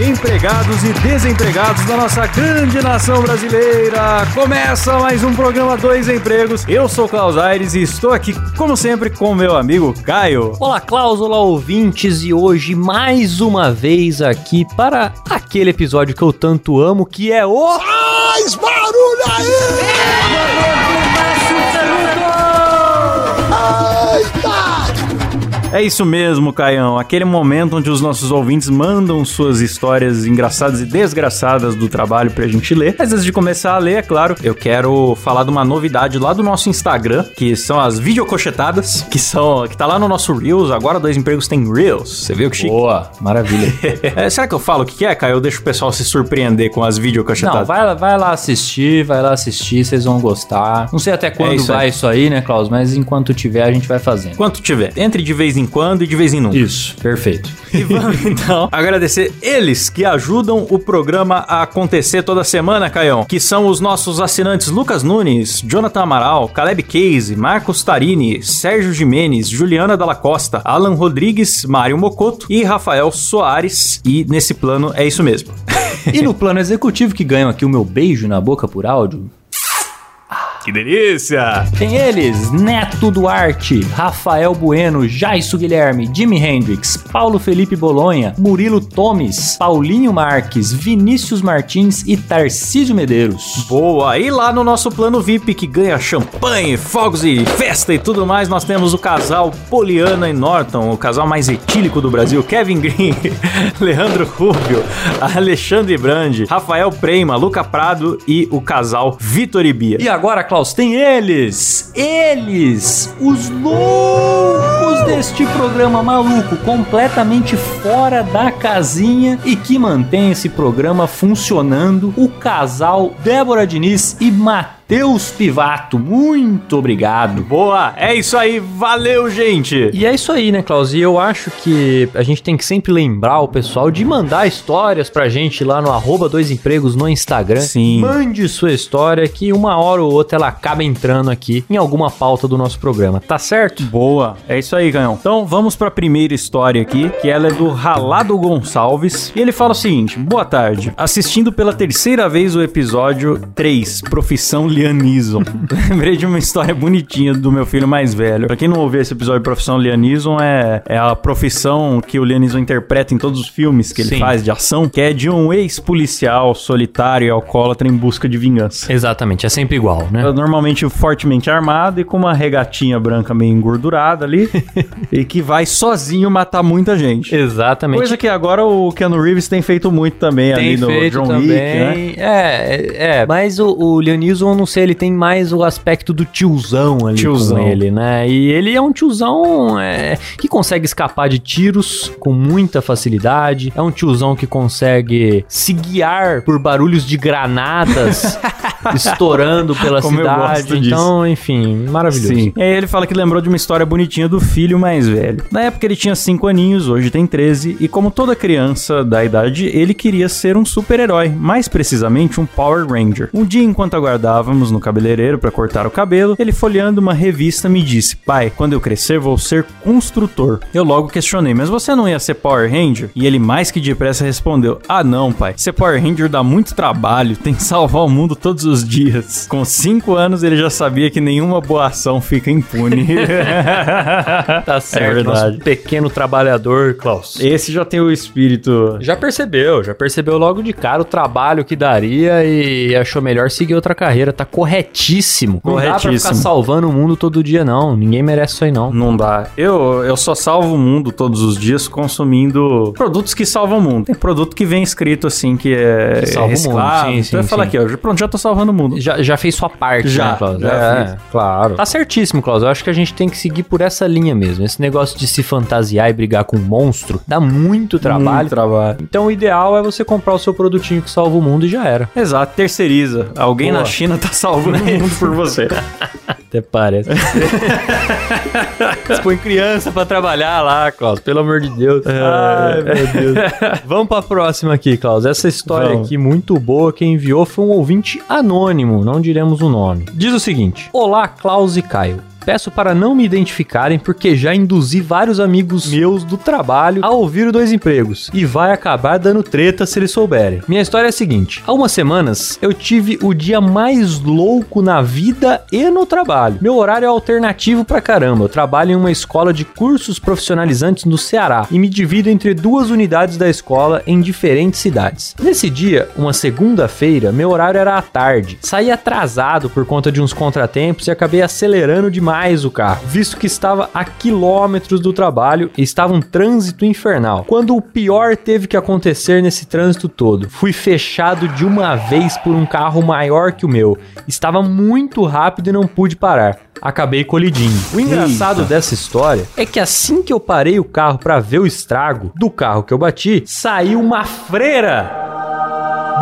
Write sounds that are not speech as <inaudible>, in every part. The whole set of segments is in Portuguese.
Empregados e desempregados da nossa grande nação brasileira! Começa mais um programa Dois Empregos. Eu sou Klaus Aires e estou aqui, como sempre, com meu amigo Caio. Olá, Klaus, olá, ouvintes, e hoje mais uma vez aqui para aquele episódio que eu tanto amo, que é o. Faz barulho aí! É isso mesmo, Caião. Aquele momento onde os nossos ouvintes mandam suas histórias engraçadas e desgraçadas do trabalho pra gente ler. Mas antes de começar a ler, é claro, eu quero falar de uma novidade lá do nosso Instagram, que são as videocochetadas, que são que tá lá no nosso Reels. Agora dois empregos tem Reels. Você viu que chique? Boa, maravilha. <laughs> É, será que eu falo o que é, Caio? Eu deixo o pessoal se surpreender com as videocochetadas. Não, vai, lá- vai lá assistir, vai lá assistir, vocês vão gostar. Não sei até quando isso vai aí. isso aí, né, Klaus? Mas enquanto tiver, a gente vai fazendo. Quanto tiver. Entre de vez em quando e de vez em nunca. Isso, perfeito. <laughs> E vamos então agradecer eles que ajudam o programa a acontecer toda semana, Caião. Que são os nossos assinantes Lucas Nunes, Jonathan Amaral, Caleb Case, Marcos Tarini, Sérgio Jimenez, Juliana Dalla Costa, Alan Rodrigues, Mário Mocoto e Rafael Soares. E nesse plano é isso mesmo. <laughs> E no plano executivo que ganham aqui o meu beijo na boca por áudio, que delícia! Tem eles, Neto Duarte, Rafael Bueno, Jaisso Guilherme, Jimi Hendrix, Paulo Felipe Bolonha, Murilo Tomes, Paulinho Marques, Vinícius Martins e Tarcísio Medeiros. Boa! E lá no nosso plano VIP que ganha champanhe, fogos e festa e tudo mais, nós temos o casal Poliana e Norton, o casal mais etílico do Brasil, Kevin Green, <laughs> Leandro Rubio, Alexandre Brandi, Rafael Prema, Luca Prado e o casal Vitor e Bia. E agora, Klaus, tem eles, eles, os loucos deste programa maluco, completamente fora da casinha e que mantém esse programa funcionando, o casal Débora Diniz e Matheus Pivato. Muito obrigado. Boa! É isso aí, valeu, gente! E é isso aí, né, Klaus? E eu acho que a gente tem que sempre lembrar o pessoal de mandar histórias pra gente lá no arroba dois empregos no Instagram. Sim. Mande sua história que uma hora ou outra ela acaba entrando aqui em alguma pauta do nosso programa, tá certo? Boa, é isso aí, Canhão. Então vamos pra primeira história aqui, que ela é do Ralado Gonçalves. E ele fala o seguinte: Boa tarde. Assistindo pela terceira vez o episódio 3, Profissão Lianism. <laughs> Lembrei de uma história bonitinha do meu filho mais velho. Pra quem não ouviu esse episódio, Profissão Lianism é, é a profissão que o Lianism interpreta em todos os filmes que ele Sim. faz de ação, que é de um ex-policial solitário e alcoólatra em busca de vingança. Exatamente, é sempre igual, né? É Normalmente fortemente armado e com uma regatinha branca meio engordurada ali. <laughs> e que vai sozinho matar muita gente. Exatamente. Coisa que agora o Keanu Reeves tem feito muito também ali tem no feito John também. Wick, né? É, é, é, mas o, o Leonismo, eu não sei, ele tem mais o aspecto do tiozão ali Tiozão. com ele, né? E ele é um tiozão é, que consegue escapar de tiros com muita facilidade. É um tiozão que consegue se guiar por barulhos de granadas <laughs> estourando pela Como cidade. Então, enfim, maravilhoso. Sim. E aí ele fala que lembrou de uma história bonitinha do filho mais velho. Na época ele tinha 5 aninhos, hoje tem 13, e como toda criança da idade, ele queria ser um super-herói, mais precisamente um Power Ranger. Um dia, enquanto no cabeleireiro para cortar o cabelo, ele folheando uma revista me disse: Pai, quando eu crescer vou ser construtor. Eu logo questionei: Mas você não ia ser Power Ranger? E ele mais que depressa respondeu: Ah, não, pai. Ser Power Ranger dá muito trabalho, tem que salvar o mundo todos os dias. Com 5 anos ele já sabia que nenhuma boa ação fica impune. <laughs> Tá certo, É verdade. pequeno trabalhador, Klaus. Esse já tem o espírito. Já percebeu, já percebeu logo de cara o trabalho que daria e achou melhor seguir outra carreira. Tá corretíssimo. Não dá pra Corretíssimo. ficar salvando o mundo todo dia, não. Ninguém merece isso aí, não. Não dá. Eu, eu só salvo o mundo todos os dias consumindo produtos que salvam o mundo. Tem produto que vem escrito assim que é Que salva o mundo, reciclável. sim, então sim, eu falo sim. aqui, ó, pronto, já tô salvando o mundo. Já, já fez sua parte, Já, né, Klaus? já é, fiz. claro. Tá certíssimo, Klaus. Eu acho que a gente tem que seguir por essa linha mesmo. Esse negócio de se fantasiar e brigar com um monstro dá muito trabalho. Muito trabalho. Então o ideal é você comprar o seu produtinho que salva o mundo e já era. Exato, terceiriza. Alguém Boa. na China tá salvando o mundo por você. Até parece. Você põe criança pra trabalhar lá, Klaus, pelo amor de Deus. Ai, meu Deus. Vamos pra próxima aqui, Klaus. Essa história Vamos. aqui, muito boa, quem enviou foi um ouvinte anônimo, não diremos o nome. Diz o seguinte: Olá, Klaus e Caio. Peço para não me identificarem porque já induzi vários amigos meus do trabalho a ouvir o Dois Empregos e vai acabar dando treta se eles souberem. Minha história é a seguinte: há umas semanas eu tive o dia mais louco na vida e no trabalho. Meu horário é alternativo pra caramba. Eu trabalho em uma escola de cursos profissionalizantes no Ceará e me divido entre duas unidades da escola em diferentes cidades. Nesse dia, uma segunda-feira, meu horário era à tarde. Saí atrasado por conta de uns contratempos e acabei acelerando demais o carro, visto que estava a quilômetros do trabalho e estava um trânsito infernal. Quando o pior teve que acontecer nesse trânsito todo, fui fechado de uma vez por um carro maior que o meu. Estava muito rápido e não pude parar. Acabei colidinho. O engraçado dessa história é que assim que eu parei o carro para ver o estrago do carro que eu bati, saiu uma freira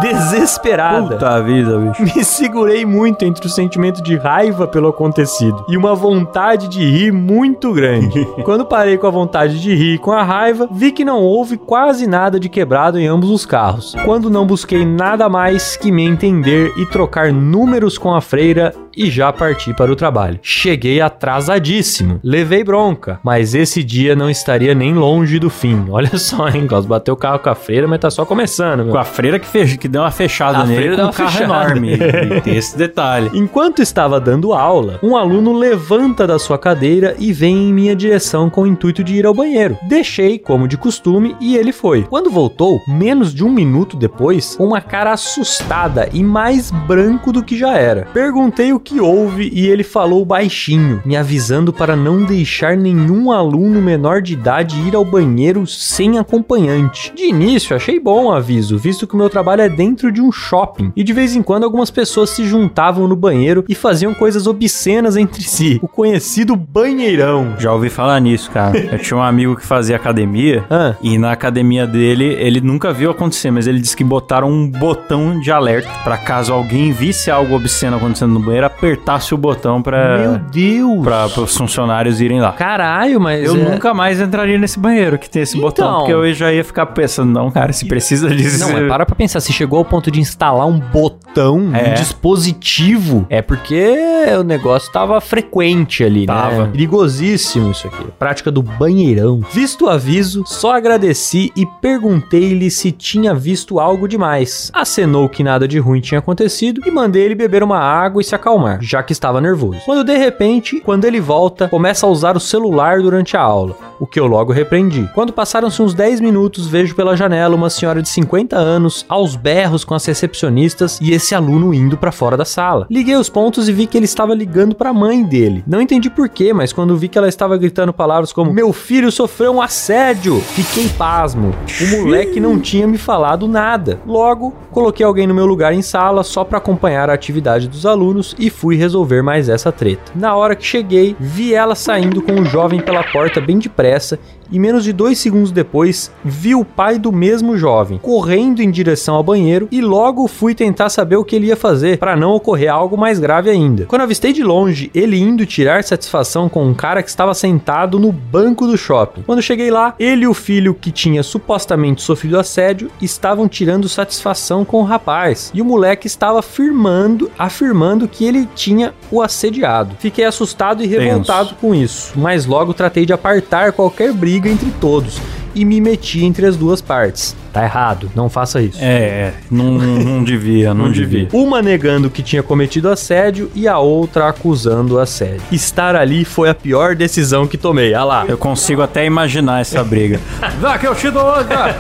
desesperada. Puta vida, bicho. Me segurei muito entre o sentimento de raiva pelo acontecido e uma vontade de rir muito grande. <laughs> Quando parei com a vontade de rir e com a raiva, vi que não houve quase nada de quebrado em ambos os carros. Quando não busquei nada mais que me entender e trocar números com a freira e já parti para o trabalho. Cheguei atrasadíssimo, levei bronca, mas esse dia não estaria nem longe do fim. <laughs> Olha só, hein, Klaus, bateu o carro com a freira, mas tá só começando, meu. Com a freira que, fech... que deu uma fechada A nele com deu um uma carro fechada. enorme. <laughs> Tem esse detalhe. Enquanto estava dando aula, um aluno levanta da sua cadeira e vem em minha direção com o intuito de ir ao banheiro. Deixei, como de costume, e ele foi. Quando voltou, menos de um minuto depois, com uma cara assustada e mais branco do que já era. Perguntei o que houve e ele falou baixinho, me avisando para não deixar nenhum aluno menor de idade ir ao banheiro sem acompanhante. De início, achei bom o aviso, visto que o meu trabalho é dentro de um shopping e de vez em quando algumas pessoas se juntavam no banheiro e faziam coisas obscenas entre si. O conhecido banheirão. Já ouvi falar nisso, cara. <laughs> Eu tinha um amigo que fazia academia Ah. e na academia dele, ele nunca viu acontecer, mas ele disse que botaram um botão de alerta pra caso alguém visse algo obsceno acontecendo no banheiro, apertasse o botão Meu pra, Deus. pra, os funcionários irem lá. Caralho, mas Eu é- nunca mais entraria nesse banheiro que tem esse botão, Então. porque eu já ia ficar pensando, não, cara, se precisa disso. Não, mas para pra pensar, se chegou ao ponto de instalar um botão, É. um dispositivo, é porque o negócio tava frequente ali, Tava. né? Perigosíssimo isso aqui. Prática do banheirão. Visto o aviso, só agradeci e perguntei-lhe se tinha visto algo demais. Acenou que nada de ruim tinha acontecido e mandei ele beber uma água e se acalmar, já que estava nervoso. Quando de repente, quando ele volta, começa a usar o celular durante a aula, o que eu logo repreendi. Quando passaram-se uns 10 minutos, vejo pela janela uma senhora de 50 anos aos berros com as recepcionistas e esse aluno indo pra fora da sala. Liguei os pontos e vi que ele estava ligando pra mãe dele. Não entendi porquê, mas quando vi que ela estava gritando palavras como meu filho sofreu um assédio, fiquei pasmo. O moleque não tinha me falado nada. Logo, coloquei alguém no meu lugar em sala só pra acompanhar a atividade dos alunos e fui resolver mais essa treta. Na hora que cheguei, vi ela saindo com o jovem pela porta bem depressa e menos de dois segundos depois vi o pai do mesmo jovem correndo em direção ao banheiro e logo fui tentar saber o que ele ia fazer para não ocorrer algo mais grave ainda. Quando avistei de longe ele indo tirar satisfação com um cara que estava sentado no banco do shopping. Quando cheguei lá, ele e o filho que tinha supostamente sofrido assédio estavam tirando satisfação com o rapaz e o moleque estava afirmando, afirmando que ele tinha o assediado. Fiquei assustado e revoltado com isso, mas logo tratei de apartar qualquer briga entre todos e me meti entre as duas partes. Tá errado, não faça isso. É, é, não, não devia, não, devia. Uma negando que tinha cometido assédio e a outra acusando o assédio. Estar ali foi a pior decisão que tomei. Ah lá. Eu consigo até imaginar essa briga. <laughs> Vá que eu te dou outra!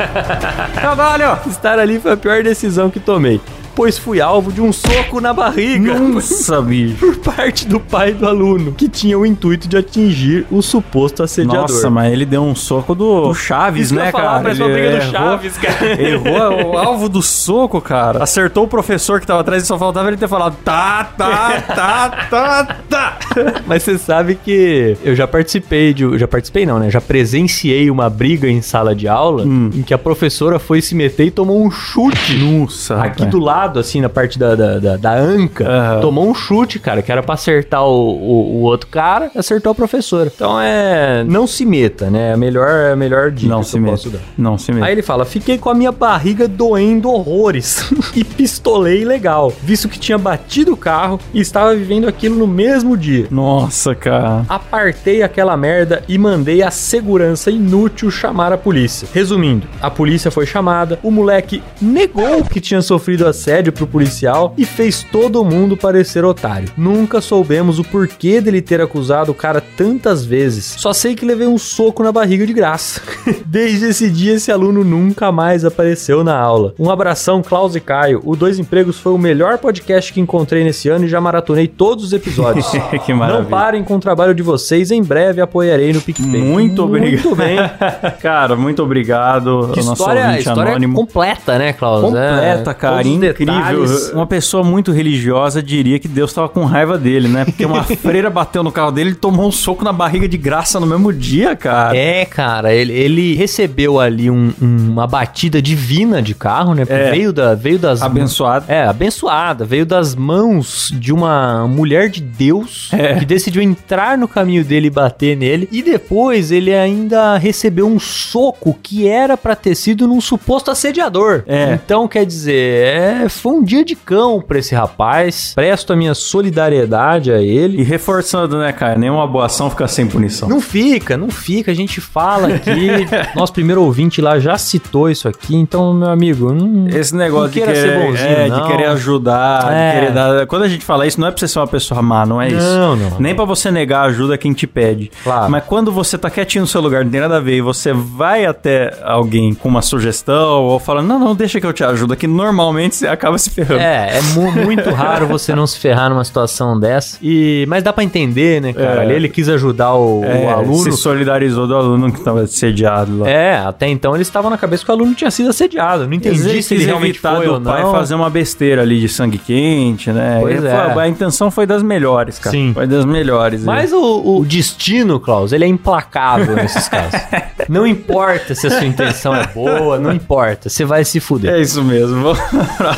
Caralho! Estar ali foi a pior decisão que tomei, pois fui alvo de um soco na barriga. <laughs> Nossa, bicho. Por parte do pai do aluno, que tinha o intuito de atingir o suposto assediador. Nossa, mas ele deu um soco do, do Chaves, Isso né, falar, cara? Ele briga do errou- Chaves, cara. Errou o alvo do soco, cara. Acertou o professor que tava atrás e só faltava ele ter falado tá, tá, tá, tá, tá. <laughs> Mas você sabe que eu já participei de. Já participei, não, né? Já presenciei uma briga em sala de aula Hum. em que a professora foi se meter e tomou um chute Nossa, aqui do lado lado, assim, na parte da, da, da, da anca. Aham. Tomou um chute, cara, que era pra acertar o, o, o outro cara, acertou a professora. Então é. Não se meta, né? É a melhor, é a melhor dica Não que se eu meta. Não se meta. Aí ele fala: Fiquei com a minha barriga doendo horrores <laughs> e pistolei legal, visto que tinha batido o carro e estava vivendo aquilo no mesmo dia. Nossa, cara. Apartei aquela merda e mandei a segurança inútil chamar a polícia. Resumindo, a polícia foi chamada, o moleque negou que tinha sofrido assédio pro policial e fez todo mundo parecer otário. Nunca soubemos o porquê dele ter acusado o cara tantas vezes. Só sei que levei um soco na barriga de graça. <laughs> Desde esse dia, esse aluno nunca mais apareceu na aula. Um abração, Klaus e Caio. O Dois Empregos foi o melhor podcast que encontrei nesse ano e já maratonei todos os episódios. <laughs> que maravilha. Não parem com o trabalho de vocês, em breve apoiarei no PicPay. Muito obrigado. Muito bem. <laughs> cara, muito obrigado. Que ao nosso história, ouvinte história anônimo. completa, né, Klaus? Completa, É, cara, os incrível. detalhes. Uma pessoa muito religiosa diria que Deus tava com raiva dele, né? Porque uma <laughs> freira bateu no carro dele e tomou um soco na barriga de graça no mesmo dia, cara. É, cara, ele, ele recebeu ali um- uma batida divina de carro, né? É. Veio, da, veio das. Abençoado. É, abençoada. Veio das mãos de uma mulher de Deus É. que decidiu entrar no caminho dele e bater nele. E depois ele ainda recebeu um soco que era pra ter sido num suposto assediador. É. Então, quer dizer, é, foi um dia de cão pra esse rapaz. Presto a minha solidariedade a ele. E reforçando, né, cara? Nenhuma boa ação fica sem punição. Não fica, não fica. A gente fala aqui. <laughs> Nosso primeiro ouvinte lá já citou isso aqui. Então, meu amigo, não, Esse negócio não de querer, ser bonzinho, é, não. de querer ajudar, É. de querer dar. Quando a gente fala isso, não é pra você ser uma pessoa má, não é isso. Não, não. Nem pra você negar ajuda a quem te pede. Claro. Mas quando você tá quietinho no seu lugar, não tem nada a ver, e você vai até alguém com uma sugestão ou falando, não, não, deixa que eu te ajudo, que normalmente você acaba se ferrando. É, é mu- muito raro você não se ferrar numa situação dessa. E, mas dá pra entender, né, cara? É. Ali ele quis ajudar o, o É, aluno. se solidarizou do aluno que tava sediado lá. É, até então eles estavam na cabeça que o aluno tinha sido assediado. Não entendi se ele realmente foi ou pai não. fazer uma besteira ali de sangue quente, né? Pois E foi- é. A intenção foi das melhores, cara. Sim. Foi das melhores. Mas o, o destino, Klaus, ele é implacável nesses casos. <laughs> Não importa se a sua intenção é boa, não importa. Você vai se fuder. É isso mesmo. Vamos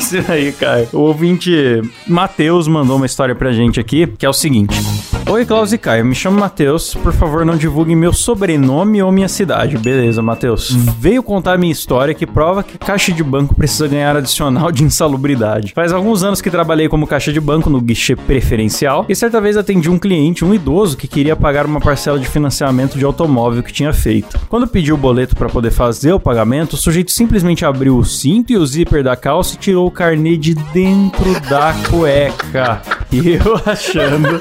próxima aí, Caio. O ouvinte Matheus mandou uma história pra gente aqui, que é o seguinte. Oi, Klaus e Caio. Me chamo Matheus. Por favor, não divulguem meu sobrenome ou minha cidade. Beleza, Matheus. Veio contar minha história que prova que caixa de banco precisa ganhar adicional de insalubridade. Faz alguns anos que trabalhei como caixa de banco no guichê preferencial e certa vez atendi um cliente, um idoso, que queria pagar uma parcela de financiamento de automóvel que tinha feito. Quando pediu o boleto para poder fazer o pagamento, o sujeito simplesmente abriu o cinto e o zíper da calça e tirou o carnê de dentro da cueca. E eu <laughs> achando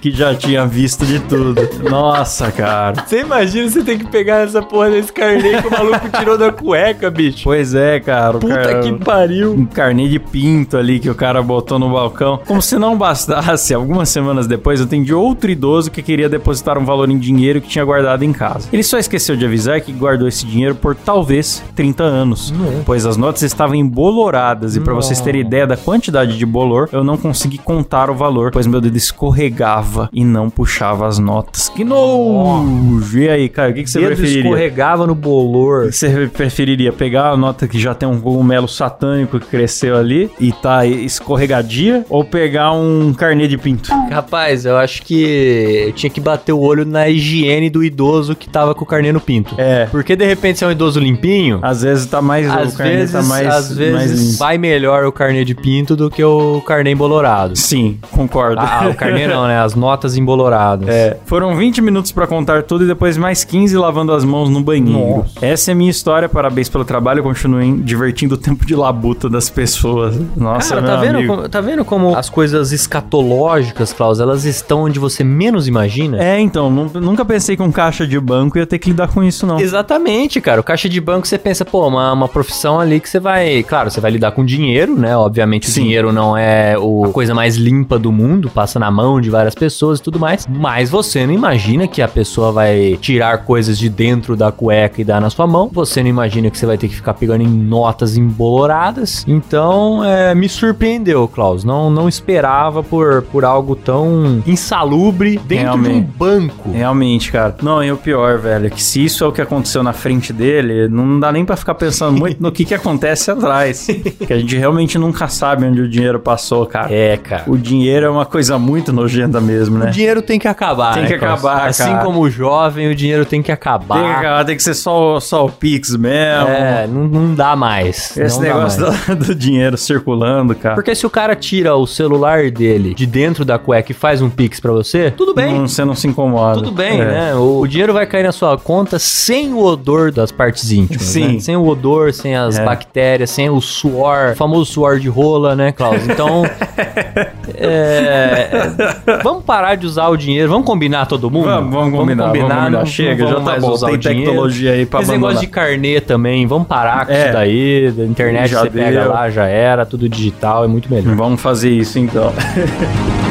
que já tinha visto de tudo. Nossa, cara. Você imagina você ter que pegar essa porra desse carnê que o maluco tirou da cueca, bicho. Pois é, cara. Puta cara- que pariu. um carnê de pinto ali que o cara botou no balcão. Como se não bastasse, algumas semanas depois eu atendi outro idoso que queria depositar um valor em dinheiro que tinha guardado em casa. Ele só esqueceu de avisar que guardou esse dinheiro por talvez 30 anos, pois as notas estavam emboloradas e pra vocês terem ideia da quantidade de bolor, eu não consegui contar o valor, pois meu dedo escorregava e não puxava as notas. Que nojo! E aí, cara, o que, que você Dedo preferiria? escorregava no bolor. O que Você preferiria pegar a nota que já tem um cogumelo satânico que cresceu ali e tá escorregadia ou pegar um carnê de pinto? Rapaz, eu acho que eu tinha que bater o olho na higiene do idoso que tava com o carnê no pinto. É. Porque de repente se é um idoso limpinho, Às vezes tá mais às o carnê vezes, tá mais às vezes mais. Vai melhor o carnê de pinto do que o carnê embolorado. Sim, concordo. Ah, o carnê não, né? As notas emboloradas. É, foram 20 minutos pra contar tudo e depois mais 15 lavando as mãos no banheiro. Nossa. Essa é a minha história, parabéns pelo trabalho, continuem divertindo o tempo de labuta das pessoas. Nossa, Cara, tá vendo, amigo. como, tá vendo como as coisas escatológicas, Klaus, elas estão onde você menos imagina? É, então, nu- nunca pensei que um caixa de banco ia ter que lidar com isso, não. Exatamente, cara. O caixa de banco, você pensa, pô, uma, uma profissão ali que você vai. Claro, você vai lidar com dinheiro, né? Obviamente, Sim. o dinheiro não é o, a coisa mais limpa do mundo, passa na mão de várias pessoas e tudo mais. Mas você não imagina que a pessoa vai tirar coisas de dentro da cueca e dar na sua mão. Você não imagina que você vai ter que ficar pegando em notas emboloradas. Então, é, me surpreendeu, Klaus. Não, não esperava por, por algo tão insalubre dentro Realmente. de um banco. Realmente, cara. Não, e o pior, velho, é que se isso é o que aconteceu na frente dele, não dá nem pra ficar pensando muito no que que acontece atrás. <laughs> que a gente realmente nunca sabe onde o dinheiro passou, cara. É, cara. O dinheiro é uma coisa muito nojenta mesmo, né? O dinheiro tem que acabar. Tem né, que acabar, Assim cara. como o jovem, o dinheiro tem que acabar. Tem que, acabar, tem que ser só, o- só o Pix mesmo. É, não, não dá mais. Esse não negócio mais. <laughs> do, do dinheiro circulando, cara. Porque se o cara tira o celular dele de dentro da cueca e faz um pix pra você, tudo bem. Não, você não se incomoda. Tudo bem, É. né? O, o dinheiro vai cair na sua conta sem o odor das partes íntimas. Sim. né? Sem o odor, sem as É. bactérias, sem o suor, o famoso suor de rola, né, Klaus? Então. <laughs> é, vamos parar de usar o dinheiro. Vamos combinar todo mundo? Vamos, vamos combinar, vamos combinar. não- Chega, não já tá bom, usar tem tecnologia aí pra Esse negócio abandonar. de carnê também, vamos parar com É. isso daí. Da internet Já você pega deu. lá, já era, tudo digital, é muito melhor. Vamos fazer isso então. <laughs>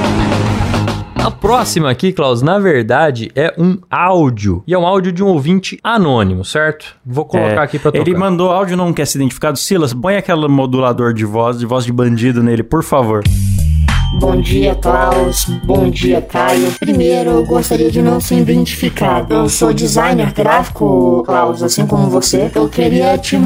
A próxima aqui, Klaus, na verdade é um áudio. E é um áudio de um ouvinte anônimo, certo? Vou colocar É, aqui pra tocar. Ele mandou áudio, não quer ser identificado. Silas, põe aquele modulador de voz, de voz de bandido nele, por favor. Bom dia, Klaus. Bom dia, Caio. Primeiro, eu gostaria de não ser identificado. Eu sou designer gráfico, Klaus, assim como você. Eu queria te,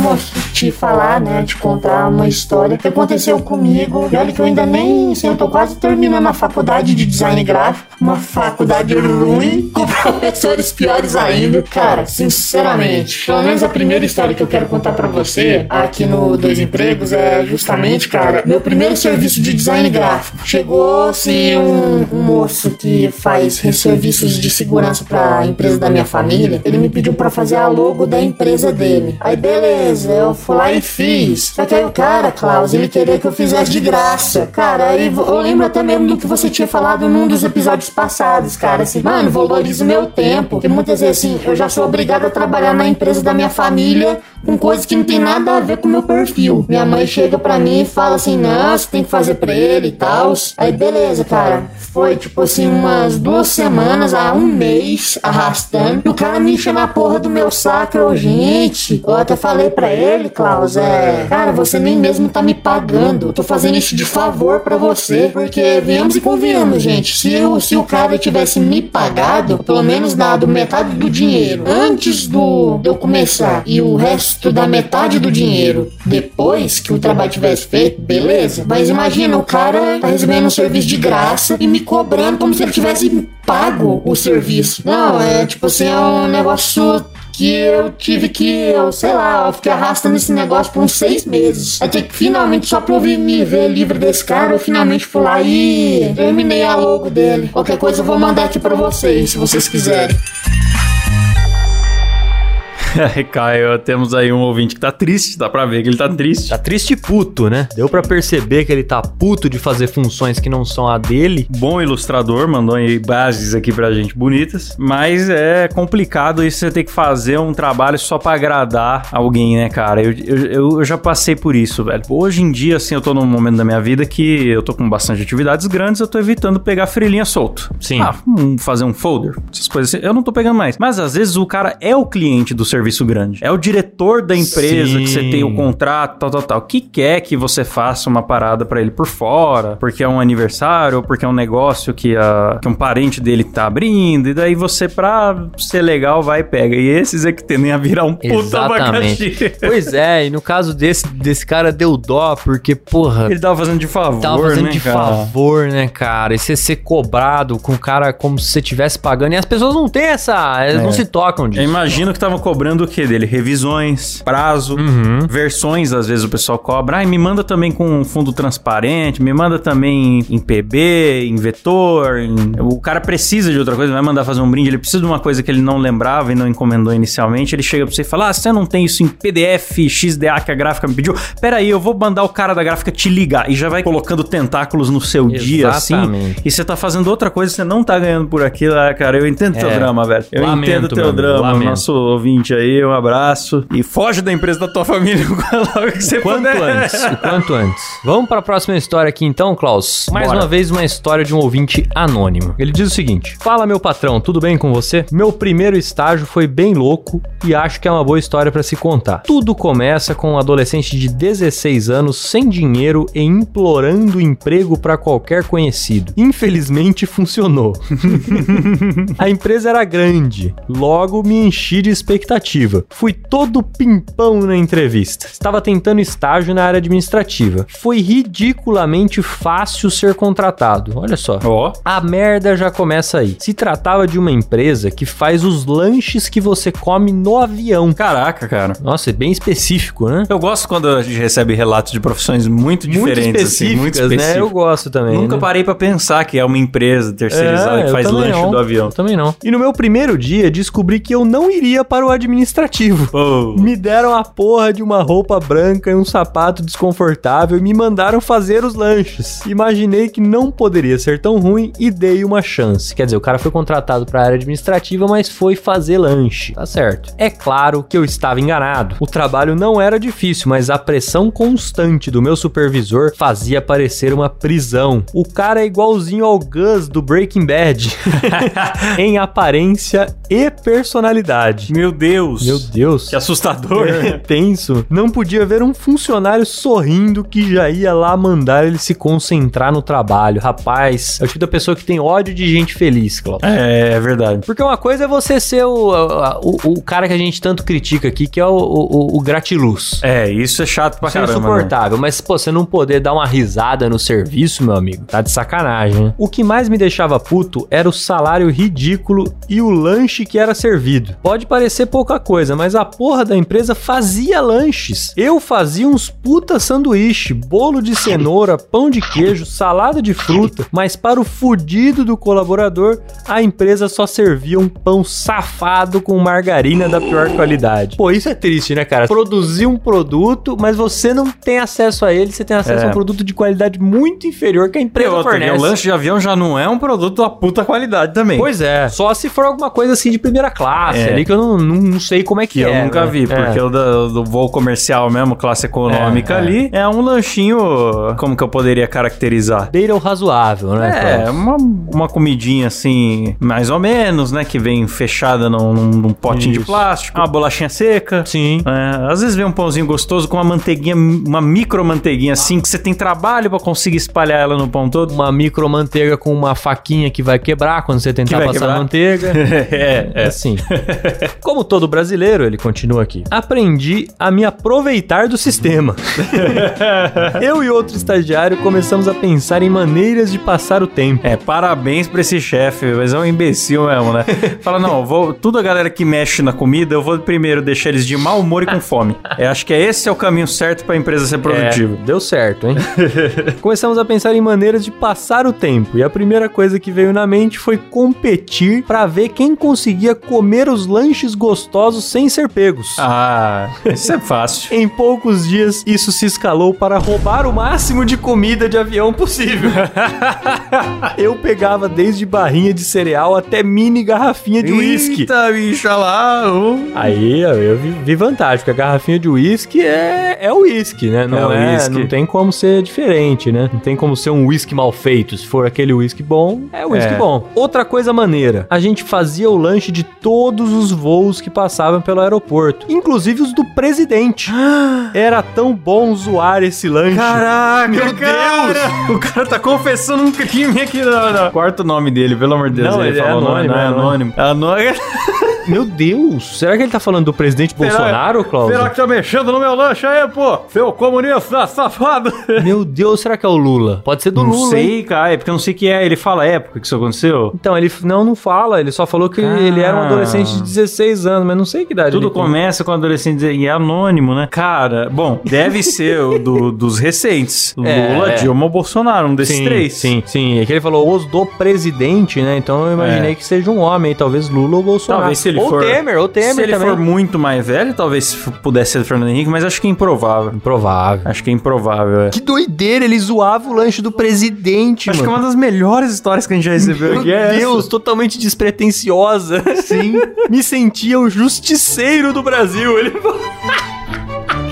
te falar, né, te contar uma história que aconteceu comigo. E olha que eu ainda nem sei, eu tô quase terminando a faculdade de design gráfico. Uma faculdade ruim, <laughs> com professores piores ainda. Cara, sinceramente, pelo menos a primeira história que eu quero contar pra você aqui no Dois Empregos é justamente, cara, meu primeiro serviço de design gráfico. Chegou assim um, moço que faz serviços de segurança pra empresa da minha família. Ele me pediu pra fazer a logo da empresa dele. Aí beleza, eu fui lá e fiz. Só que aí o cara, Klaus, ele queria que eu fizesse de graça. Cara, aí eu lembro até mesmo do que você tinha falado num dos episódios passados, cara. Assim, mano, valoriza o meu tempo. Porque muitas vezes assim, eu já sou obrigado a trabalhar na empresa da minha família com coisas que não tem nada a ver com o meu perfil. Minha mãe chega pra mim e fala assim: não, você tem que fazer pra ele e tal. Aí beleza, cara. Foi tipo assim, umas duas semanas a um mês arrastando. E o cara me enchendo a porra do meu saco. Eu, gente, eu até falei pra ele, Klaus, é. Cara, você nem mesmo tá me pagando. Eu tô fazendo isso de favor pra você. Porque viemos e convenhamos, gente. Se, eu, se o cara tivesse me pagado, pelo menos dado metade do dinheiro antes do eu começar e o resto da metade do dinheiro depois que o trabalho tivesse feito, beleza. Mas imagina, o cara tá recebendo um serviço de graça e me cobrando como se ele tivesse pago o serviço. Não, é tipo assim, é um negócio que eu tive que, eu sei lá, eu fiquei arrastando esse negócio por uns seis meses. Até que finalmente, só pra eu me ver livre desse cara, eu finalmente fui lá e terminei a logo dele. Qualquer coisa eu vou mandar aqui pra vocês, se vocês quiserem. <laughs> Caio, temos aí um ouvinte que tá triste, dá pra ver que ele tá triste. Tá triste e puto, né? Deu pra perceber que ele tá puto de fazer funções que não são a dele. Bom ilustrador, mandou aí bases aqui pra gente bonitas, mas é complicado isso você ter que fazer um trabalho só pra agradar alguém, né, cara? Eu, eu, eu já passei por isso, velho. Hoje em dia, assim, eu tô num momento da minha vida que eu tô com bastante atividades grandes, eu tô evitando pegar frilinha solto. Sim. Ah, um- fazer um folder, essas coisas assim, eu não tô pegando mais. Mas às vezes o cara é o cliente do serviço grande, é o diretor da empresa que você Sim. tem o contrato, tal, tal, tal, que quer que você faça uma parada pra ele por fora, porque é um aniversário, ou porque é um negócio que, a, que um parente dele tá abrindo, e daí você, pra ser legal, vai e pega. E esses é que tendem a virar um puta abacaxi. <laughs> pois é, e no caso desse, desse cara deu dó, porque, porra, Ele tava fazendo de favor, tava fazendo né, de cara? favor, né, cara? E você ser cobrado com o cara como se você estivesse pagando. E as pessoas não têm essa. Elas É. não se tocam disso. Eu imagino que estavam cobrando o que dele? Revisões, prazo, Uhum. versões, às vezes o pessoal cobra. Ai, me manda também com fundo transparente, me manda também em PB, em vetor. em- O cara precisa de outra coisa, vai mandar fazer um brinde, ele precisa de uma coisa que ele não lembrava e não encomendou inicialmente. Ele chega pra você e fala: Ah, você não tem isso em PDF, XDA que a gráfica me pediu? Pera aí, eu vou mandar o cara da gráfica te ligar. E já vai colocando tentáculos no seu dia, assim. Exatamente. E você tá fazendo outra coisa, você não tá ganhando por aquilo, ah, cara. Eu entendo teu É. drama, velho. Eu Lamento, entendo teu amigo, drama, lamento. nosso ouvinte aí, um abraço. E foge da empresa da tua família <laughs> logo que você Quanto puder. antes, o quanto antes. Vamos para a próxima história aqui então, Klaus. Mais Bora. uma vez uma história de um ouvinte anônimo. Ele diz o seguinte: Fala meu patrão, tudo bem com você? Meu primeiro estágio foi bem louco e acho que é uma boa história para se contar. Tudo começa com um adolescente de 16 anos sem dinheiro e implorando emprego para qualquer conhecido. Infelizmente funcionou. <laughs> A empresa era grande, logo me enchi de expectativa. Fui todo pimpão na entrevista. Estava tentando estágio na área administrativa. Foi ridiculamente fácil ser contratado. Olha só. Ó. A merda já começa aí. Se tratava de uma empresa que faz os lanches que você come no avião. Caraca, cara. Nossa, é bem específico, né? Eu gosto quando a gente recebe relatos de profissões muito diferentes, assim, muito específicas. né? Eu gosto também. Nunca né? parei pra pensar que é uma empresa terceirizada É, que faz lanche não. do avião. Eu também não. E no meu primeiro dia, descobri que eu não iria para o administrativo. Pô. <laughs> Me deram a porra de uma roupa branca e um sapato desconfortável e me mandaram fazer os lanches. Imaginei que não poderia ser tão ruim e dei uma chance. Quer dizer, o cara foi contratado para a área administrativa, mas foi fazer lanche. Tá certo. É claro que eu estava enganado. O trabalho não era difícil, mas a pressão constante do meu supervisor fazia parecer uma prisão. O cara é igualzinho ao Gus do Breaking Bad. <laughs> em aparência e personalidade. Meu Deus. Meu Deus. Que assustador. É tenso. Não podia ver um funcionário sorrindo que já ia lá mandar ele se concentrar no trabalho. Rapaz, é o tipo da pessoa que tem ódio de gente feliz, Cláudio. É, é verdade. Porque uma coisa é você ser o, o, o cara que a gente tanto critica aqui, que é o, o, o gratiluz. É, isso é chato pra Isso é caramba. né? insuportável, mas pô, você não poder dar uma risada no serviço, meu amigo, tá de sacanagem, né? O que mais me deixava puto era o salário ridículo e o lanche que era servido. Pode parecer pouca coisa, mas a porra da empresa fazia lanches. Eu fazia uns puta sanduíche, bolo de cenoura, pão de queijo, salada de fruta, mas para o fudido do colaborador, a empresa só servia um pão safado com margarina da pior qualidade. Pô, isso é triste, né, cara? Produzir um produto, mas você não tem acesso a ele, você tem acesso É. a um produto de qualidade muito inferior que a empresa outra, fornece. o lanche de avião já não é um produto da puta qualidade também. Pois é. Só se for alguma coisa assim de primeira classe, É. ali que eu não, não, não sei como é que, Que eu é. nunca né? vi, porque É. o da- do voo comercial mesmo, classe econômica É, é. ali, é um lanchinho, como que eu poderia caracterizar? Beira o razoável, né? É, uma, uma comidinha assim, mais ou menos, né? Que vem fechada num, num potinho de Isso. plástico, uma bolachinha seca. Sim. É, às vezes vem um pãozinho gostoso com uma manteiguinha, uma micro manteiguinha assim, que você tem trabalho pra conseguir espalhar ela no pão todo. Uma micro manteiga com uma faquinha que vai quebrar quando você tentar passar quebrar? manteiga. <laughs> é, é. Assim. Como todo brasileiro, ele continua aqui. Aprendi a me aproveitar do sistema. <laughs> Eu e outro estagiário começamos a pensar em maneiras de passar o tempo. É, parabéns pra esse chefe, mas é um imbecil mesmo, né? Fala, não, vou, toda a galera que mexe na comida, eu vou primeiro deixar eles de mau humor e com fome. <laughs> É, acho que é esse é o caminho certo pra empresa ser produtiva. É, deu certo, hein? <laughs> Começamos a pensar em maneiras de passar o tempo. E a primeira coisa que veio na mente foi competir pra ver quem conseguia comer os lanches gostosos sem ser pegos. Ah, isso é fácil. Em poucos dias, isso se escalou para roubar o máximo de comida de avião possível. <laughs> Eu pegava desde barrinha de cereal até mini garrafinha de uísque. Eita, bicha lá. uh. Aí eu vi, vi vantagem, porque a garrafinha de uísque é, é uísque, né? Não, É é, não tem como ser diferente, né? Não tem como ser um uísque mal feito. Se for aquele uísque bom, é uísque É. bom. Outra coisa maneira, a gente fazia o lanche de todos os voos que passavam pelo aeroporto, inclusive os do presidente. <gasps> Era tão bom zoar esse lanche. Caraca, Meu cara! O cara tá confessando um crime aqui. Não, não. Quarto nome dele, pelo amor de Deus. Não, ele é falou, anônimo, não é é anônimo. É anônimo. <laughs> Meu Deus, será que ele tá falando do presidente Bolsonaro, Cláudio? Será que tá mexendo no meu lanche aí, pô? Seu comunista safado. <laughs> Meu Deus, será que é o Lula? Pode ser do Não Lula. sei, hein? cara, é porque eu não sei que é. Ele fala a época que isso aconteceu. Então, ele não, não fala, ele só falou que ele era um Ah. adolescente de 16 anos, mas não sei que idade Tudo começa com adolescente e é anônimo, né? Cara, bom, deve ser o do- <laughs> dos recentes. É, Lula, é. Dilma ou Bolsonaro, um desses Sim, três. Sim, sim. É que ele falou os do presidente, né? Então eu imaginei É. que seja um homem, talvez Lula ou Bolsonaro. Talvez se ele Ou for. Temer, ou Temer Se ele também. for muito mais velho, talvez pudesse ser do Fernando Henrique, mas acho que é improvável. Improvável. Acho que é improvável, é. Que doideira, ele zoava o lanche do presidente, Acho que é mano. uma das melhores histórias que a gente já recebeu Meu aqui é essa. Deus, totalmente despretensiosa. Sim. <laughs> Me sentia o justiceiro do Brasil. Ele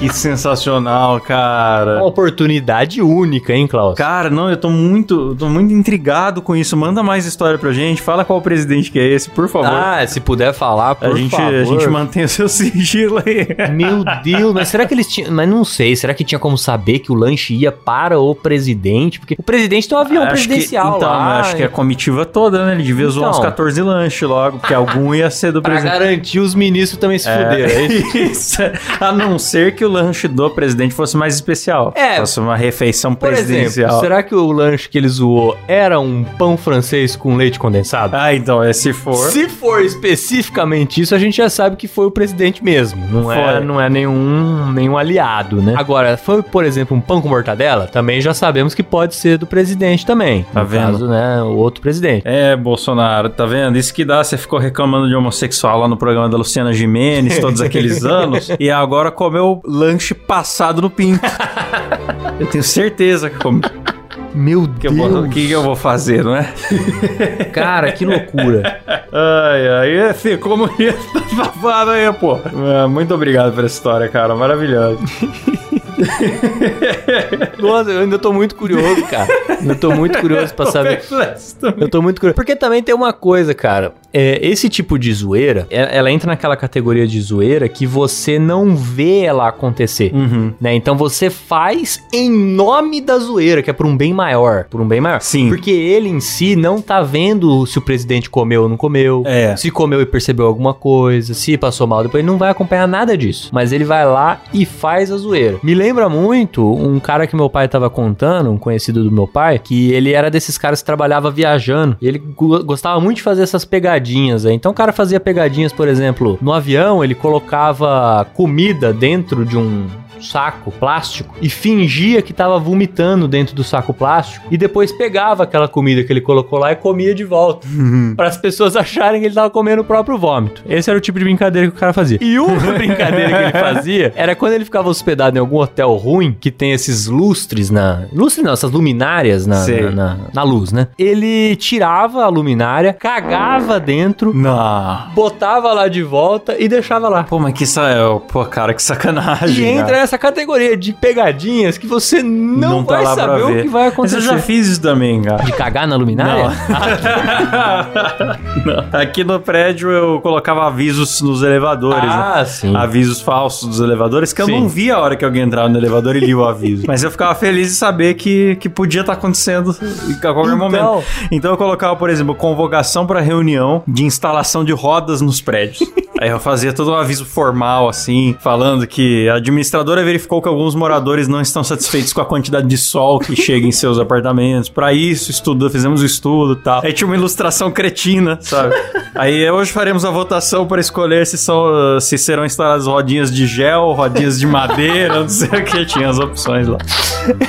Que sensacional, cara. Uma oportunidade única, hein, Klaus? Cara, não, eu tô muito, tô muito intrigado com isso. Manda mais história pra gente. Fala qual presidente que é esse, por favor. Ah, se puder falar, por a gente, favor. a gente mantém o seu <laughs> sigilo aí. Meu Deus, mas será que eles tinham. Mas não sei, será que tinha como saber que o lanche ia para o presidente? Porque o presidente tem um avião Acho que- presidencial então, lá. acho que a comitiva toda, né? Ele devia zoar uns Então. 14 lanches logo, porque algum ia ser do Pra presidente. garantir os ministros também se fuderam, é? <laughs> Isso. A não ser que o lanche do presidente fosse mais especial. É. Fosse uma refeição Por presidencial. exemplo, será que o lanche que ele zoou era um pão francês com leite condensado? Ah, então, é se for. Se for especificamente isso, a gente já sabe que foi o presidente mesmo. Não é, não é nenhum, nenhum aliado, né? Agora, foi, por exemplo, um pão com mortadela? Também já sabemos que pode ser do presidente também. Tá no vendo? Caso, né, o outro presidente. É, Bolsonaro, tá vendo? Isso que dá, você ficou reclamando de homossexual lá no programa da Luciana Gimenez todos <laughs> aqueles anos, e agora comeu lanche passado no pinto. <laughs> Eu tenho certeza que come. Meu Que eu vou- O que, que eu vou fazer, não é? <laughs> Cara, que loucura. Ai, ai, esse comunista safado aí, pô. É, Muito obrigado por essa história, cara. Maravilhosa. <laughs> Nossa, eu ainda tô muito curioso, cara. Eu tô muito curioso pra saber. Eu tô muito curioso. Porque também tem uma coisa, cara. É, esse tipo de zoeira, é- ela entra naquela categoria de zoeira que você não vê ela acontecer. Uhum. Né? Então você faz em nome da zoeira, que é por um bem maior. Por um bem maior. Sim. Porque ele em si não tá vendo se o presidente comeu ou não comeu. É. Se comeu e percebeu alguma coisa, se passou mal depois, ele não vai acompanhar nada disso. Mas ele vai lá e faz a zoeira. Me lembra muito um cara que meu pai tava contando, um conhecido do meu pai, que ele era desses caras que trabalhava viajando. E ele go- gostava muito de fazer essas pegadinhas aí. Então o cara fazia pegadinhas, por exemplo, no avião, ele colocava comida dentro de um saco plástico e fingia que tava vomitando dentro do saco plástico e depois pegava aquela comida que ele colocou lá e comia de volta <laughs> para as pessoas acharem que ele tava comendo o próprio vômito. Esse era o tipo de brincadeira que o cara fazia. E <laughs> uma brincadeira que ele fazia era quando ele ficava hospedado em algum hotel ruim que tem esses lustres na, lustres não, essas luminárias na, na, na- na luz, né? Ele tirava a luminária, cagava dentro, Não. botava lá de volta e deixava lá. Pô, mas que sa... é, Pô, cara, que sacanagem. E entra cara. Nessa categoria de pegadinhas que você não, vai tá pra saber o que vai Mas acontecer. eu já fiz isso também, cara. De cagar na luminária? <laughs> Não. Aqui no prédio eu colocava avisos nos elevadores, né? Ah, sim. Avisos falsos dos elevadores, que eu Sim. não via a hora que alguém entrava no elevador e lia o aviso. Mas eu ficava feliz de saber que, que podia estar acontecendo a qualquer Então. momento. Então eu colocava, por exemplo, convocação para reunião de instalação de rodas nos prédios. Aí eu fazia todo um aviso formal, assim, falando que a administradora verificou que alguns moradores não estão satisfeitos com a quantidade de sol que <laughs> chega em seus apartamentos. Para isso, estudo, fizemos o estudo e tal. Aí tinha uma ilustração cretina, sabe? Aí hoje faremos a votação para escolher se, são, se serão instaladas rodinhas de gel, rodinhas de madeira, não sei o que. Tinha as opções lá.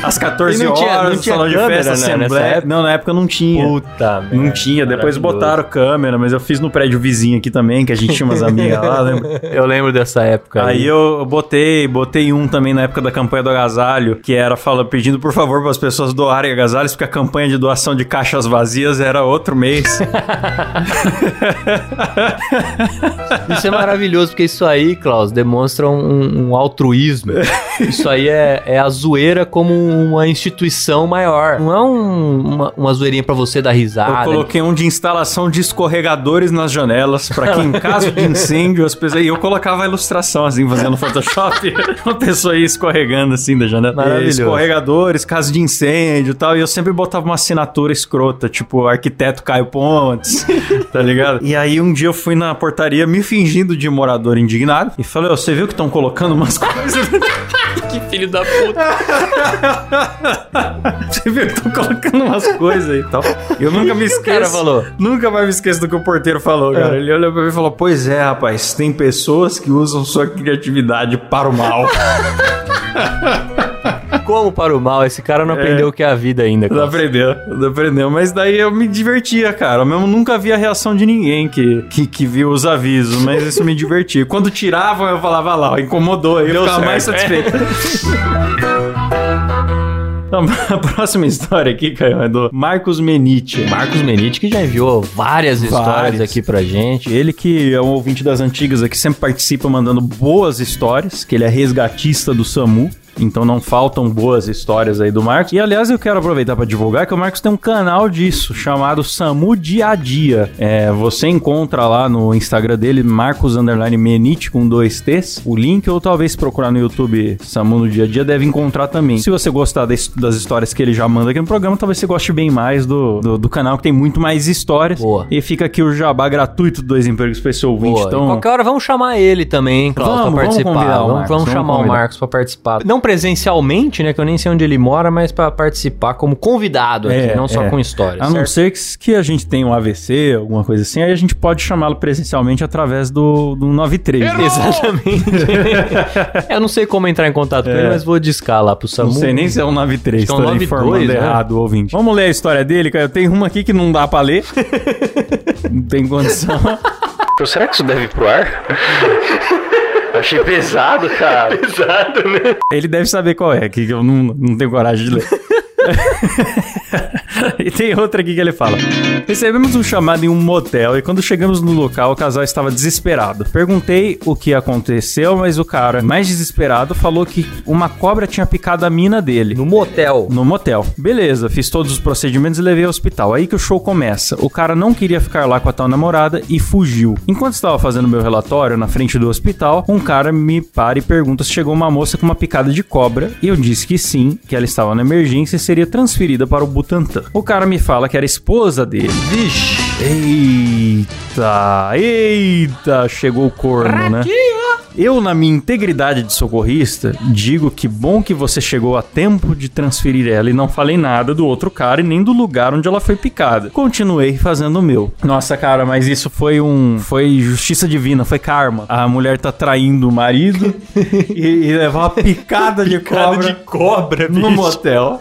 Às 14 E não horas, tinha- tinha salão de câmera, festa, né, assembleia. Não, na época não tinha. Puta, Não tinha, depois botaram câmera, mas eu fiz no prédio vizinho aqui também, que a gente tinha umas amigas <laughs> lá, lembra? <laughs> Eu lembro dessa época. Aí eu botei, botei um também na época da campanha do agasalho, que era fala, pedindo por favor para as pessoas doarem agasalhos, porque a campanha de doação de caixas vazias era outro mês. <laughs> Isso é maravilhoso, porque isso aí, Klaus, demonstra um, um altruísmo. Isso aí é, é a zoeira como uma instituição maior. Não é um- uma, uma zoeirinha pra você dar Eu risada. coloquei um de instalação de escorregadores nas janelas, para que em caso de incêndio <laughs> as pessoas. E eu colocava a ilustração assim, fazendo Photoshop, <laughs> uma pessoa ia escorregando assim da janela. Maravilhoso. Escorregadores, caso de incêndio e tal. E eu sempre botava uma assinatura escrota, tipo arquiteto Caio Pontes, <laughs> tá ligado? E aí um dia eu fui na portaria me fingindo de morador indignado e falei: "Ô, você viu que estão colocando umas coisas. <laughs> Que filho da puta. <laughs> Você viu que estão colocando umas coisas aí e tal. Eu nunca me que o cara esqueço. falou? Nunca mais me esqueço do que o porteiro falou, cara. Ele olhou pra mim e falou: Pois é, rapaz, tem pessoas que usam sua criatividade para o mal. <laughs> como para o mal. Esse cara não aprendeu o que é a vida ainda. Não aprendeu, não aprendeu. Mas daí eu me divertia, cara. Eu mesmo nunca vi a reação de ninguém que, que, que viu os avisos, mas isso me divertia. Quando tiravam, eu falava lá, ó, incomodou. Eu Deu ficava mais certo. satisfeito. <laughs> Então, a próxima história aqui, Caio, é do Marcos Menite. Marcos Menite, que já enviou várias histórias Várias. aqui pra gente. Ele que é um ouvinte das antigas aqui, sempre participa mandando boas histórias, que ele é resgatista do SAMU. Então não faltam boas histórias aí do Marcos. E aliás, eu quero aproveitar para divulgar que o Marcos tem um canal disso, chamado Samu Dia a Dia. É, você encontra lá no Instagram dele, Marcos Underline Menite com dois T's, o link, ou talvez procurar no YouTube Samu no Dia a Dia, deve encontrar também. Se você gostar das, das histórias que ele já manda aqui no programa, talvez você goste bem mais do, do, do canal, que tem muito mais histórias. Boa. E fica aqui o jabá gratuito do Dois Empregos pra esse ouvinte. Boa. Então, E qualquer hora vamos chamar ele também, hein, Klaus, Vamos, pra vamos participar. convidar o vamos, Marcos, vamos vamos chamar o convidar. Marcos pra participar. Não presencialmente, né, que eu nem sei onde ele mora, mas pra participar como convidado aqui, É, não só é. com histórias. A não certo? ser que, que a gente tenha um AVC, alguma coisa assim, aí a gente pode chamá-lo presencialmente através do, do 93. <laughs> Exatamente. eu não sei como entrar em contato com ele, mas vou discar lá pro SAMU. É. Não sei nem se é um 93, Acho que é um tô 92, informando né? errado ouvinte. Vamos ler a história dele, cara. Eu tenho uma aqui que não dá pra ler. <laughs> não tem condição. Será que isso deve ir pro ar? <laughs> Achei pesado, cara. <laughs> Pesado, né? Ele deve saber qual é, que eu não, não tenho coragem de ler. <laughs> <laughs> e tem outra aqui que ele fala. Recebemos um chamado em um motel e quando chegamos no local, o casal estava desesperado. Perguntei o que aconteceu, mas o cara, mais desesperado, falou que uma cobra tinha picado a mina dele. No motel. No motel. Beleza, fiz todos os procedimentos e levei ao hospital. Aí que o show começa. O cara não queria ficar lá com a tal namorada e fugiu. Enquanto estava fazendo meu relatório na frente do hospital, um cara me para e pergunta se chegou uma moça com uma picada de cobra. E eu disse que sim, que ela estava na emergência e seria transferida para o Butantan. O cara me fala que era esposa dele. Vixe. Eita, eita, chegou o corno, né? Eu, na minha integridade de socorrista, digo que bom que você chegou a tempo de transferir ela e não falei nada do outro cara e nem do lugar onde ela foi picada. Continuei fazendo o meu. Nossa, cara, mas isso foi um. Foi justiça divina, foi karma. A mulher tá traindo o marido <laughs> e, e levar uma picada de cobra. cobra, No motel.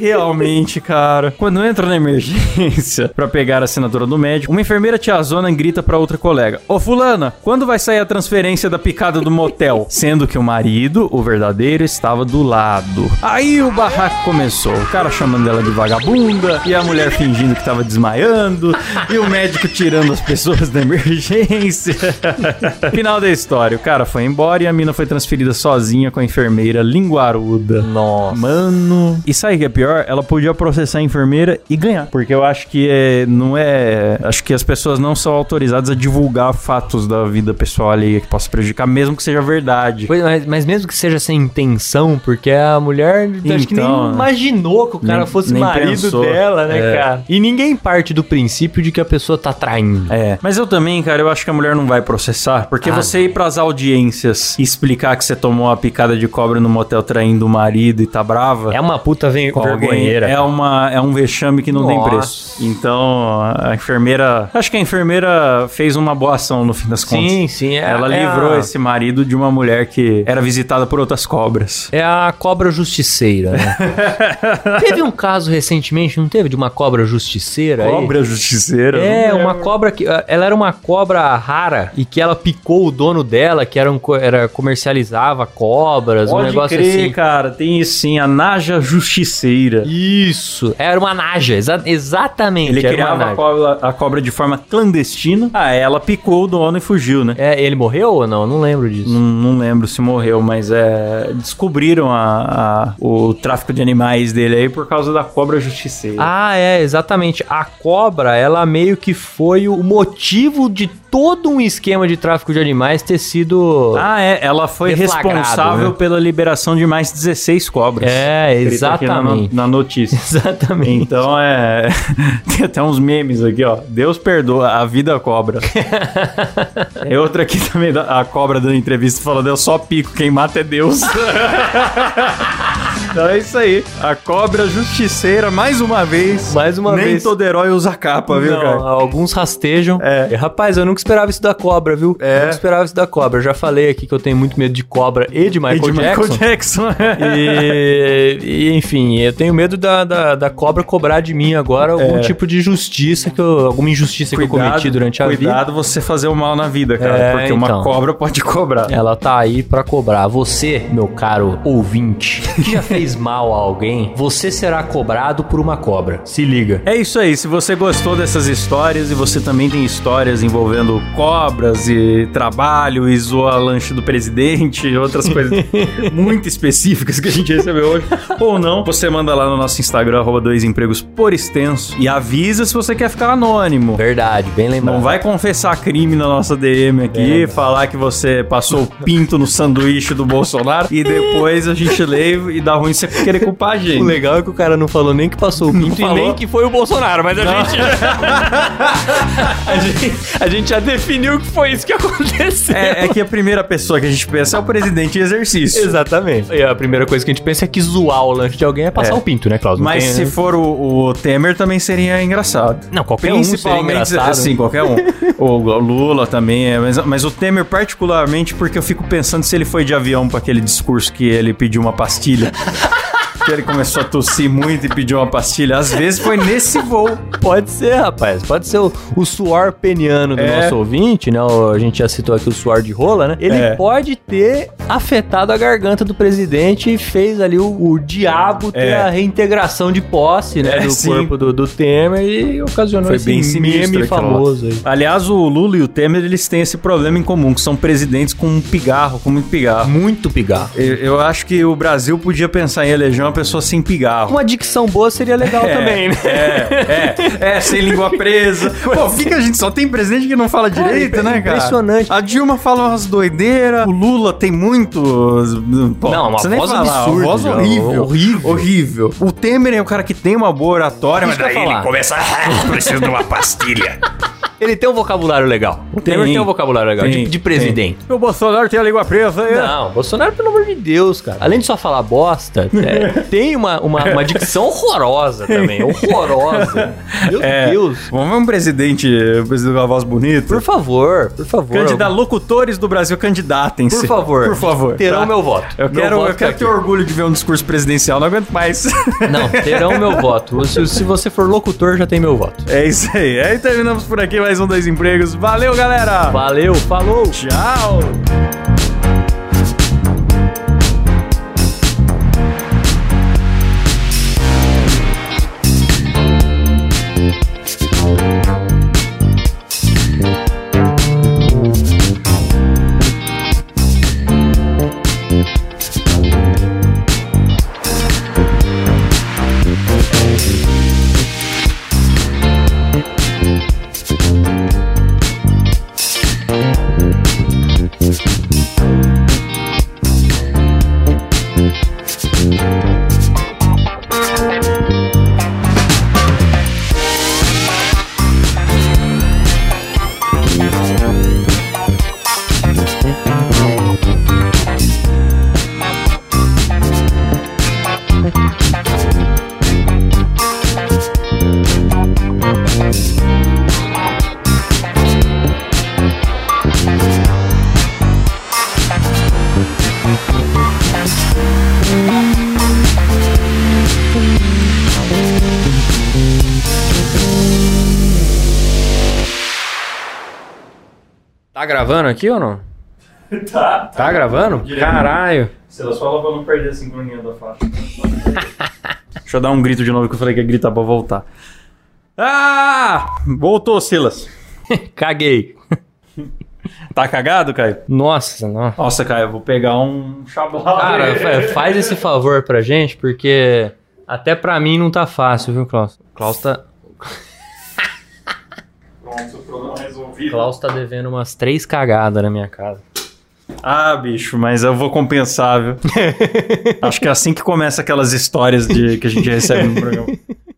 Realmente, cara. Quando entra na emergência pra pegar a assinatura do médico, uma enfermeira tiazona grita pra outra colega: Ô fulana, quando vai sair a transferência da picada do motel? Sendo que o marido, o verdadeiro, estava do lado. Aí o barraco começou. O cara chamando ela de vagabunda e a mulher fingindo que tava desmaiando e o médico tirando as pessoas da emergência. <laughs> Final da história. O cara foi embora e a mina foi transferida sozinha com a enfermeira linguaruda. Nossa. Mano. E sabe o que é pior? Ela podia processar a enfermeira e ganhar. Porque eu acho que é, não é. Acho que as pessoas não são autorizadas a divulgar fatos da vida pessoal ali que possa prejudicar, mesmo que seja verdade. Pois, mas, mas mesmo que seja sem intenção, porque a mulher acho que nem Então, imaginou que o cara nem- fosse nem marido pensou. dela, né, É. cara? E ninguém parte do princípio de que a pessoa tá traindo. É, mas eu também, cara, eu acho que a mulher não vai processar, porque Ah, você ir pras audiências e explicar que você tomou uma picada de cobra no motel traindo o marido e tá brava. É uma puta com alguém. É, uma, é um vexame que não tem Nossa. preço. Então, a enfermeira. Acho que a enfermeira fez uma boa ação no fim das contas. Sim, sim. É, Ela é livrou a- esse marido de uma mulher que era visitada por outras cobras. É a cobra justiceira, né? <laughs> teve um caso recentemente, não teve? De uma cobra justiceira aí? Cobra justiceira. É, uma cobra que. Ela era uma cobra rara e que ela picou o dono dela, que era, um, era comercializava cobras, um Pode negócio crer, assim. cara. Tem isso sim, a Naja Justiceira. Isso, era uma naja, exa- exatamente. Ele criava a cobra, a cobra de forma clandestina. Ah, ela picou o dono e fugiu, né? É, ele morreu ou não? Não lembro disso. Não, não lembro se morreu, mas é. Descobriram a, a- o tráfico de animais dele aí por causa da cobra justiceira. Ah, é, exatamente. A cobra, ela meio que foi o motivo de todo um esquema de tráfico de animais ter sido. Ah, é. Ela foi responsável né? pela liberação de mais 16 cobras. É, exatamente. Na notícia. <laughs> Exatamente. Então é. <laughs> Tem até uns memes aqui, ó. Deus perdoa, a vida cobra. <laughs> é outra aqui também, a cobra dando entrevista falando: Eu só pico, quem mata é Deus. Então é isso aí. A cobra justiceira, mais uma vez. Mais uma Nem vez. todo herói usa capa, viu, Não, cara? alguns rastejam. É. E, rapaz, eu nunca esperava isso da cobra, viu? É. Eu nunca esperava isso da cobra. Eu já falei aqui que eu tenho muito medo de cobra e de Michael E de Jackson. Michael Jackson. E, e, enfim, eu tenho medo da, da, da cobra cobrar de mim agora algum É. tipo de justiça, que eu, alguma injustiça que eu cometi durante a vida. Cuidado você fazer o mal na vida, cara. É, porque uma então. cobra pode cobrar. Ela tá aí pra cobrar. Você, meu caro ouvinte, que já fez mal a alguém, você será cobrado por uma cobra. Se liga. É isso aí, se você gostou dessas histórias e você também tem histórias envolvendo cobras e trabalho e zoa lanche do presidente e <laughs> outras coisas <laughs> muito específicas que a gente recebeu hoje, ou não, você manda lá no nosso Instagram, arroba dois empregos por extenso, e avisa se você quer ficar anônimo. Verdade, bem lembrado. Não vai confessar crime na nossa DM aqui, falar que você passou o pinto no sanduíche do Bolsonaro e depois a gente lê e dá ruim você querer culpar a <laughs> gente. O legal é que o cara não falou nem que passou o pinto e nem que foi o Bolsonaro, mas a gente... <laughs> a gente. A gente já definiu que foi isso que aconteceu. É, é que a primeira pessoa que a gente pensa é o presidente em exercício. Exatamente. E a primeira coisa que a gente pensa é que zoar o lanche de alguém é passar É. o pinto, né? Não Mas tem, se né? for o, o Temer também seria engraçado. Não, qualquer um seria Principalmente, engraçado. Sim, qualquer um. <laughs> o Lula também é, mas, mas o Temer particularmente porque eu fico pensando se ele foi de avião para aquele discurso que ele pediu uma pastilha. Que ele começou a tossir muito e pediu uma pastilha. Às vezes foi nesse voo. Pode ser, rapaz. Pode ser o, o suor peniano do É. nosso ouvinte, né? O- a gente já citou aqui o suor de rola, né? Ele É. pode ter afetado a garganta do presidente e fez ali o, o diabo ter É. a reintegração de posse, né? É, do sim. corpo do, do Temer e ocasionou Foi esse bem sinistro meme famoso aí. Aliás, o Lula e o Temer, eles têm esse problema em comum, que são presidentes com um pigarro, com muito pigarro. Muito pigarro. Eu, eu acho que o Brasil podia pensar em eleger uma pessoa sem pigarro. Uma dicção boa seria legal <laughs> É, também, né? É, é, é, sem língua presa. <laughs> Pô, fica a gente só tem presidente que não fala direito, né, cara? impressionante. A Dilma fala umas doideiras, o Lula tem muitos. Pô, Não, uma voz falar, absurda, Uma voz horrível. horrível. Horrível. O Temer é o cara que tem uma boa oratória, mas daí ele falar. começa. "Ah, preciso de uma pastilha. <laughs> Ele tem um vocabulário legal. O Temer Tem. tem um vocabulário legal, Tem, de, de presidente. O Bolsonaro tem a língua presa. é. Não, Bolsonaro, pelo amor de Deus, cara. Além de só falar bosta, é, <laughs> tem uma, uma, uma dicção horrorosa também. <laughs> Horrorosa. Meu É, Deus. Vamos ver um presidente, um presidente com uma voz bonita. Por favor, por favor. Candida, locutores do Brasil, candidatem-se. Por favor. Por favor. Terão tá? meu voto. Eu Meu quero, voto eu quero tá ter aqui. orgulho de ver um discurso presidencial, não aguento mais. <laughs> Não, terão meu voto. Se, se você for locutor, já tem meu voto. é isso aí. Aí terminamos por aqui mais um Dois Empregos. Valeu, galera! Valeu, falou! Tchau! Gravando aqui ou não? <laughs> Tá. Tá gravando? Caralho. Silas, fala pra não perder a sincronia da faixa. <laughs> Deixa eu dar um grito de novo que eu falei que ia gritar pra voltar. Ah! Voltou, Silas. <laughs> Caguei. Tá cagado, Caio? Nossa, não. Nossa, Caio, eu vou pegar um chablado. Cara, fa- faz esse favor pra gente, porque até pra mim não tá fácil, viu, Klaus? Klaus tá, Pronto, o problema resolvido. Klaus tá devendo umas três cagadas na minha casa. Ah, bicho, mas eu vou compensar, viu? <laughs> Acho que é assim que começa aquelas histórias de, que a gente recebe no programa. <laughs>